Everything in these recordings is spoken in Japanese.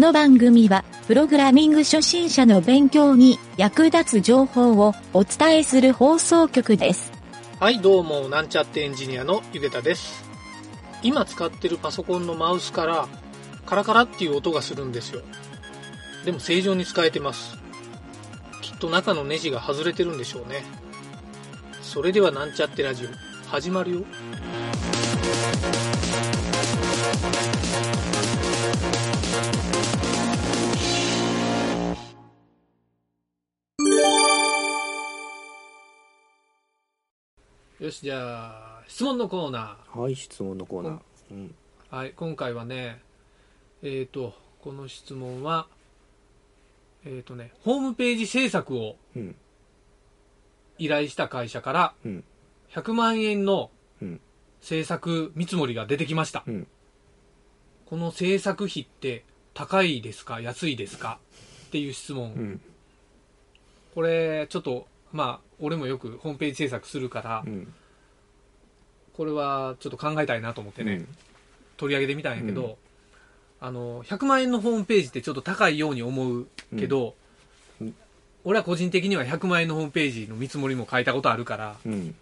の番組は、プログラミング初心者の勉強に役立つ情報をお伝えする放送局です。はい、どうも、なんちゃってエンジニアのゆげたです。今使ってるパソコンのマウスから、カラカラっていう音がするんですよ。でも正常に使えてます。きっと中のネジが外れてるんでしょうね。それではなんちゃってラジオ、始まるよ。よし、じゃあ、質問のコーナはい、質問のコーナー。うん。ー。はい、今回はね、えっ、と、この質問は、えっ、とね、ホームページ制作をうん。依頼した会社からうん。100万円のうん。制作見積もりが出てきました。うん。この制作費って高いですか？安いですか？っていう質問。うん。これ、ちょっと、まあ、俺もよくホームページ制作するから、うん。これはちょっと考えたいなと思ってね、取り上げてみたんやけど、うんあの、100万円のホームページってちょっと高いように思うけど、うん俺は個人的には100万円のホームページの見積もりも書いたことあるから、うん。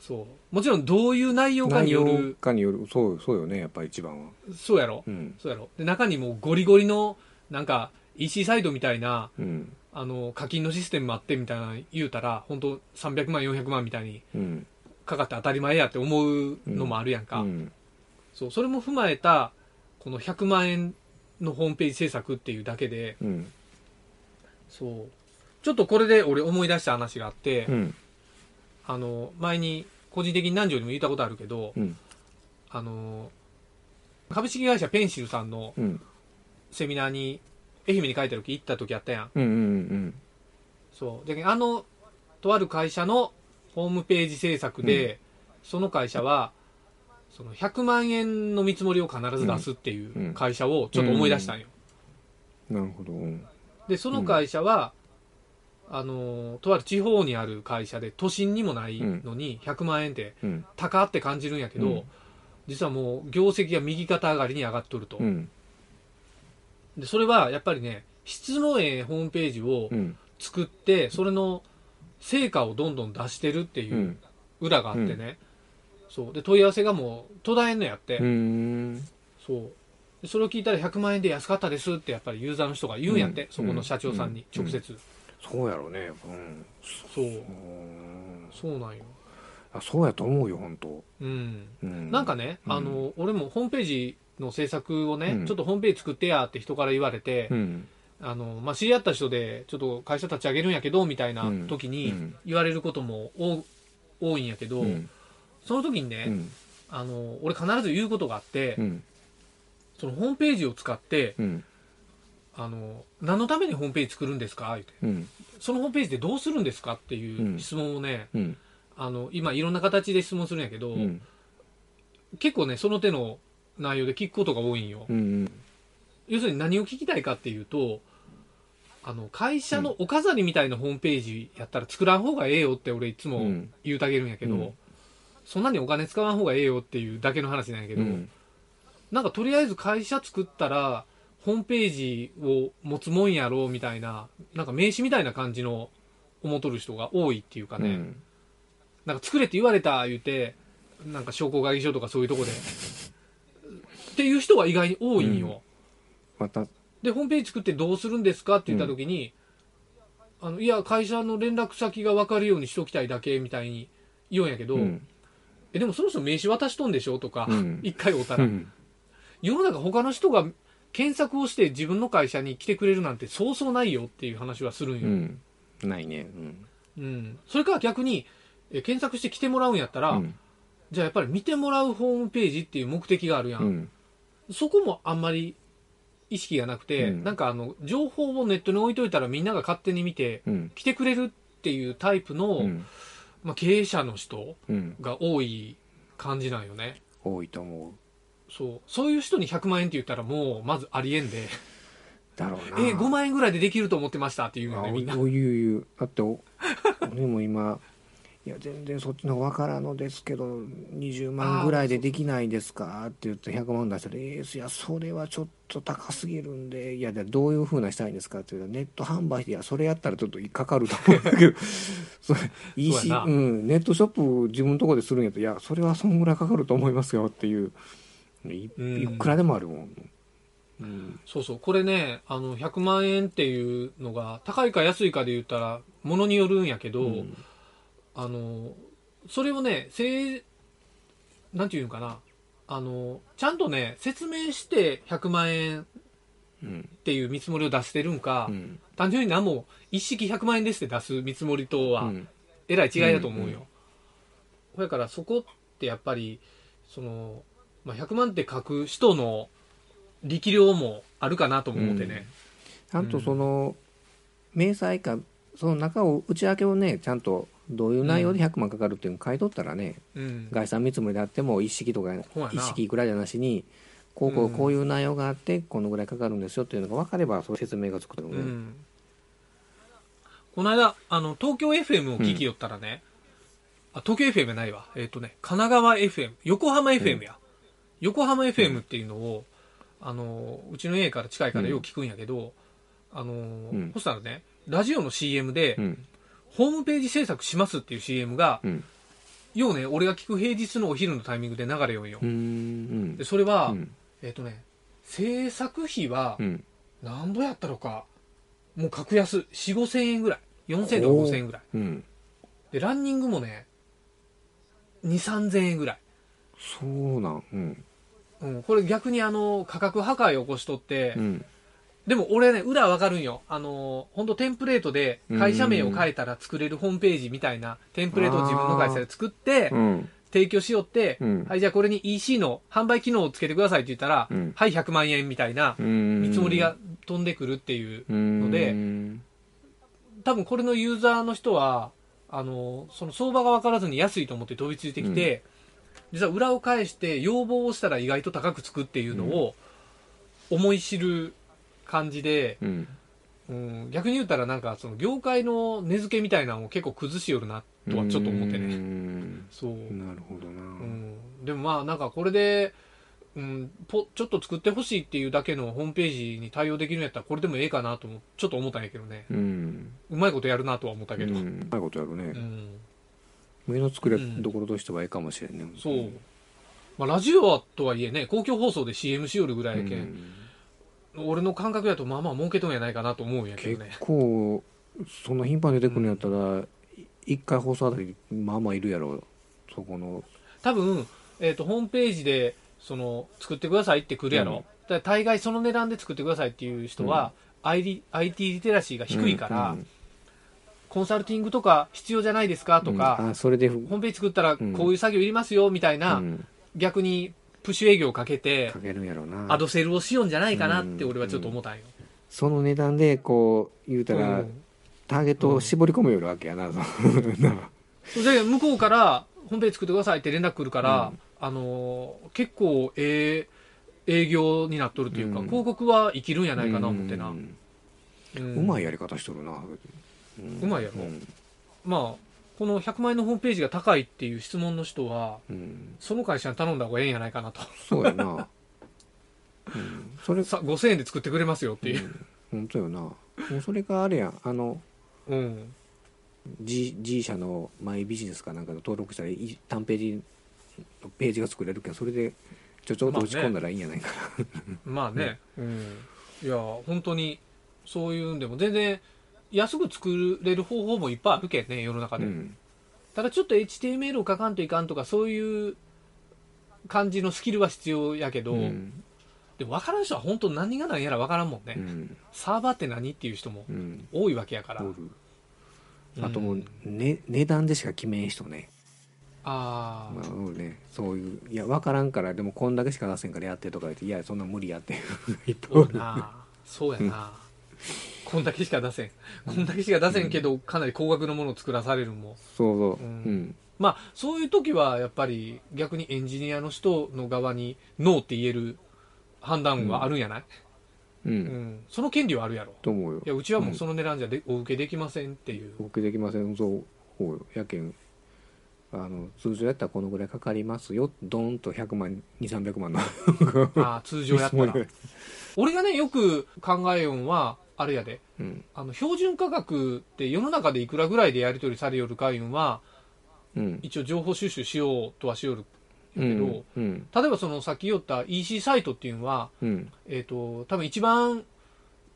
そう。もちろんどういう内容かによ内容る、かによる、そう、そうよね、やっぱり一番は。そうやろ、うん。そうやろで、中にもうゴリゴリの、なんか、EC サイトみたいな、うん。あの、課金のシステムもあってみたいなの言うたら、本当300万、400万みたいにうん。かかって当たり前やって思うのもあるやんか。うん。そう、それも踏まえた、この100万円のホームページ制作っていうだけで、うん。そう。ちょっとこれで俺思い出した話があって、うん。あの、前に個人的に何条にも言ったことあるけど、うん。あの、株式会社ペンシルさんのうん。セミナーに、愛媛に書いた時行った時あったやん。うん。うん。そう。で、あの、とある会社のホームページ制作で、その会社は、その100万円の見積もりを必ず出すっていう会社をちょっと思い出したんよ。なるほど。うん。で、その会社は、あの、とある地方にある会社で、都心にもないのに、100万円ってうん。高って感じるんやけど、うん実はもう業績が右肩上がりに上がっとると。うん。で、それはやっぱりね、質のええホームページをうん。作って、それの成果をどんどん出してるっていううん裏があってね、そう。で、問い合わせがもう途絶えんのやって、うん。そう。でそれを聞いたら100万円で安かったですってやっぱりユーザーの人が言うんやって、うんそこの社長さんにうん直接。そうやろうね。うん。そう。うんそうなんよ。あ、そうやと思うよ、本当。うん。うん。なんかね、うんあの、俺もホームページの制作をね、うんちょっとホームページ作ってやって人から言われて、うん。あの、まあ、知り合った人で、ちょっと会社立ち上げるんやけど、みたいな時うにん言われることも多多いんやけど、うん。その時にね、うん。あの、俺必ず言うことがあって、うん。そのホームページを使って、うん。あの、何のためにホームページ作るんですか？言うて。うん。そのホームページでどうするんですか？っていううん質問をね、うん。あの、今いろんな形で質問するんやけど、うん。結構ね、その手の内容で聞くことが多いんよ。うん。要するに何を聞きたいかっていうと、あの、会社のお飾りみたいなホームページやったら作らん方がええよって俺いつもうん言うたげるんやけど、うんそんなにお金使わん方がええよっていうだけの話なんやけど、うん。なんかとりあえず会社作ったら、ホームページを持つもんやろうみたいな、なんか名刺みたいな感じの思っとる人が多いっていうかね、うん。なんか作れって言われた言うて、なんか商工会議所とかそういうとこで、っていう人が意外に多いんよ。また、で、ホームページ作ってどうするんですかって言った時に、あの、いや、会社の連絡先が分かるようにしときたいだけみたいに言うんやけど、うん。え、でもそろそろ名刺渡しとんでしょ？とか、うん一回会うたら、うん。世の中他の人が検索をして自分の会社に来てくれるなんてそうそうないよっていう話はするんよ。うん。ないね。うん。うん。それから逆に、え検索して来てもらうんやったら、うん。じゃあやっぱり見てもらうホームページっていう目的があるやん。うん。そこもあんまり意識がなくて、うんなんかあの、情報をネットに置いといたらみんなが勝手に見て、うん。来てくれるっていうタイプの、うん。まあ、経営者の人うん。が多い感じなんよね。多いと思う。そう。そういう人に100万円って言ったらもう、まずありえんで、だろうな。え、5万円ぐらいでできると思ってましたっていうあのね、みんな。お言う言う。だってお、俺も今、いや全然そっちの分からんのですけど20万ぐらいでできないですか？って言って100万出したら「えー、いやそれはちょっと高すぎるんでいやでどういうふうなしたいんですか?」って言ったらネット販売して「いやそれやったらちょっとかかると思うんだけど それうやな。うん、ネットショップ自分のとこでするんやったら「いやそれはそんぐらいかかると思いますよ」っていう。いくらでもあるもん、うん。そうそう。これねあの100万円っていうのが高いか安いかで言ったらものによるんやけど、うんあのそれをねせいなんていうのかな。あのちゃんとね説明して100万円うんっていう見積もりを出してるんか、うん。単純に何も一式100万円ですって出す見積もりとはうん。えらい違いだと思うよ、うんうんだからそこってやっぱりその、まあ、100万って書く人の力量もあるかなとも思ってね、ちゃん。とその明細かその中を内訳をねちゃんとどういう内容で100万かかるっていうのを書いとったらね、うん。概算見積もりであっても一式とか一式いくらじゃなしにこうこううん。こういう内容があってこのぐらいかかるんですよっていうのが分かればその説明がつくと思うね、うん。この間あの東京 FM を聞きよったらね、あ東京 FM ないわ。えっ、とね神奈川 FM 横浜 FM や、横浜 FM っていうのを、あのうちの家から近いからよく聞くんやけど、あのん。そしたらねラジオの CM で、うんホームページ制作しますっていう CM が、うん。ようね俺が聞く平日のお昼のタイミングで流れよんよ、うんうん。でそれは、うん。えっ、とね制作費はうん。何ぼやったのかもう格安。4 5千円ぐらい。4000円とか5000円ぐらい。うん。でランニングもね2 3 0 0円ぐらい、そうなん。うん。うん、これ逆にあの価格破壊を起こしとって、うんでも俺ね裏わかるんよ。あの本当テンプレートで会社名を変えたら作れるホームページみたいなテンプレートを自分の会社で作ってうん。提供しよって、うん。はいじゃあこれに EC の販売機能をつけてくださいって言ったら、うん。はい100万円みたいなうん。見積もりが飛んでくるっていうので多分これのユーザーの人はあのその相場が分からずに安いと思って飛びついてきて、実は裏を返して要望をしたら意外と高くつくっていうのを思い知る感じで、うん。うん、逆に言ったらなんかその業界の根付けみたいなのを結構崩しよるなとはちょっと思ってうねん。そう、なるほどな、うん、でもまあなんかこれで、うん、ぽちょっと作ってほしいっていうだけのホームページに対応できるんやったらこれでもええかなともちょっと思ったんやけどね。うん。うまいことやるなとは思ったけど、うん。うまいことやるね、うん。目の作りどころとしてはええかもしれんね、そう、まあ、ラジオはとはいえね公共放送で CM しよるぐらいやけん、うん俺の感覚やとまあまあ儲けとんやないかなと思うんやけ結どね。構そんな頻繁に出てくるんやったら、一回放送あたりまあまあいるやろそこの。多分、えー、とホームページでその作ってくださいって来るやろ、うん。だ大概その値段で作ってくださいっていう人は、IT, IT リテラシーが低いから、うんコンサルティングとか必要じゃないですかとか、うん。あそれでホームページ作ったらこういう作業いりますよみたいな、うん。逆にプッシュ営業をかけてかけるんやろうな。アドセルをしようんじゃないかなって俺はちょっと思ったんよ、その値段でこう言うたら、うん。ターゲットを絞り込むよるわけやな、その。なそれで向こうからホームページ作ってくださいって連絡来るから、あのー結構ええ営業になっとるというか、うん。広告は生きるんやないかな思ってな、うんうんうまいやり方しとるな、うまいやろ。うん。まあこの100万円のホームページが高いっていう質問の人はうん。その会社に頼んだ方がええんやないかなと。そうやな、うん、それ さ5000円で作ってくれますよっていう、本当よな。もうそれがあれやん。あのうん、G, G 社のマイビジネスかなんかで登録したらい単ページのページが作れるけどそれでちょちょっと打ち込んだらいいんやないかまあね、うん、いや本当にそういうんでも全然安く作れる方法もいっぱいあるけんね世の中な、で、うん。ただちょっと HTML を書かんといかんとかそういう感じのスキルは必要やけど、うん。でも分からん人は本当何が何やら分からんもんね、うん。サーバーって何っていう人もうん。多いわけやから、あともう、ね、値段でしか決めん人ね,、ああ、まあおるね。そういういや分からんからでもこんだけしか出せんからやってとか言っていやそんなん無理やってそうやな、こんだけしか出せん。こんだけしか出せんけど、かなり高額のものを作らされるのも。そうそう。ううん。ん、まあそういう時はやっぱり逆にエンジニアの人の側にノーって言える判断はあるんやない、うん。うん。その権利はあるやろ。と思うよ。いやうちはもうその値段じゃで、お受けできませんっていう、お受けできません。そうそうよやけん。あの通常やったらこのぐらいかかりますよ。ドーンと100万2300万の。あー通常やったら。俺がねよく考えよんはあれやで。うん。あの標準価格って世の中でいくらぐらいでやり取りされよるかいうんはうん。一応情報収集しようとはしよるうけど、ん。うん。例えばそのさっき言った EC サイトっていうのは、うん。えっと多分一番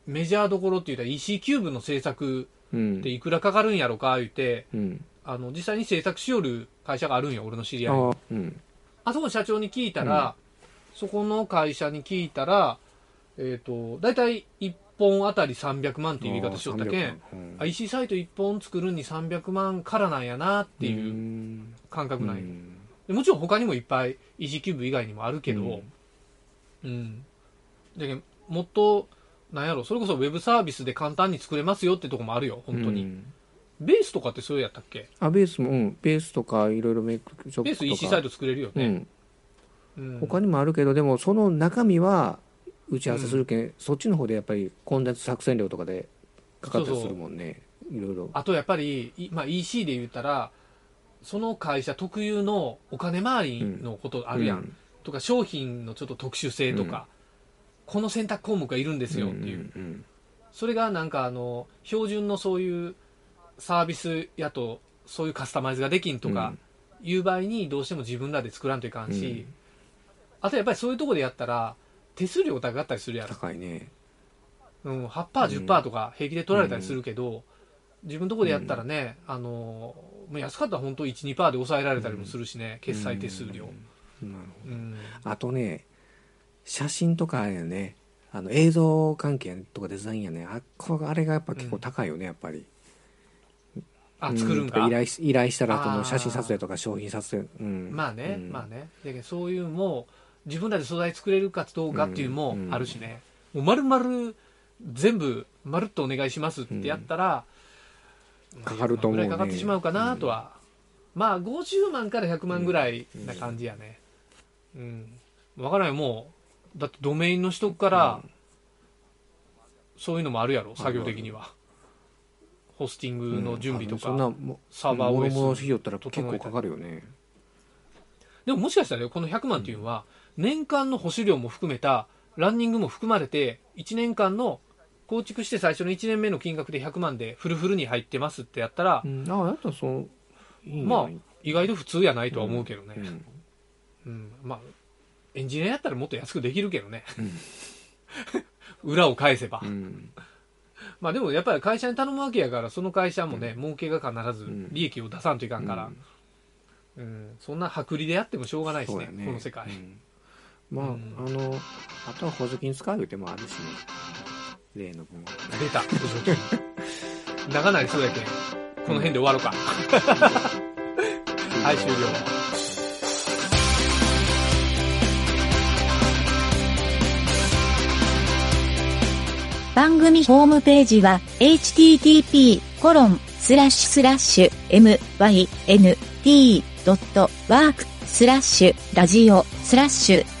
メジャーどころって言ったら EC キューブの制作うん。っていくらかかるんやろか言うん。あの実際に制作しよる会社があるんよ俺の知り合いに。ああそこの社長に聞いたら、そこの会社に聞いたら、えっ、と、大体1本あたり300万っていう言い方しよったけん、あ EC サイト1本作るに300万からなんやなっていうう感覚なんよ、でもちろん他にもいっぱい EC キューブ以外にもあるけど、うん。だけどもっと、なんやろ、それこそウェブサービスで簡単に作れますよってとこもあるよ、本当に。うん。ベースとかってそうやったっけ？あベースもうん。ベースとかいろいろメイクショップとか。ベース EC サイト作れるよね。うんうん他にもあるけどでもその中身は打ち合わせするけん、そっちの方でやっぱりコンテンツ作戦料とかでかかったりするもんね。いろいろあとやっぱり、いまあ、EC で言ったら、その会社特有のお金回りのことあるやん。うん。とか、商品のちょっと特殊性とか、この選択項目がいるんですよっていう。んそれがなんかあの、標準のそういうサービスやと、そういうカスタマイズができんとか、いう場合にどうしても自分らで作らんといかんし、あとやっぱりそういうとこでやったら、手数料高かったりするやろ。高いね。うん、8%、10%とか平気で取られたりするけど、自分のとこでやったらね、あの、もう安かったら本当1、2%で抑えられたりもするしね、決済手数料。うん。なるほうん。どあとね写真とかやねあの映像関係とかデザインやねあこあれがやっぱ結構高いよね、やっぱり。あ、う作るんか。依頼し依頼したらそあーの写真撮影とか商品撮影、うん、まあね、うん。まあね。だけどそういうも自分らで素材作れるかどうかっていうのもあるしね。もう丸々、全部、まるっとお願いしますってやったら、かかると思うねぐらいかかってしまうかなとは。まあ、50万から100万ぐらいな感じやね。うん。わからんよ、もう。だってドメインの取得から、そういうのもあるやろ、作業的には。ホスティングの準備とうんそんなサーバーも OS ろもろしよったら結構かかるよねでももしかしたらねこの100万っていうのは、年間の保守料も含めた、ランニングも含まれて、1年間の構築して最初の1年目の金額で100万でフルフルに入ってますってやったらう、ん。ああやったらそういいまあ意外と普通やないとは思うけどね。うん。うん。まあ、エンジニアやったらもっと安くできるけどね。うん。裏を返せば。うん。まあでもやっぱり会社に頼むわけやから、その会社もね、儲けが必ずうん。利益を出さんといかんから、うん、そんな薄利でやってもしょうがないしね、そうやね。この世界。うんまあ、うんあのあとは補助金使う手もあるしね例の分は出た、補助金。長なりそうやけん、この辺で終わろうか。はい、終了。番組ホームページは http://myn.t.work スラッシュラジオスラッシュ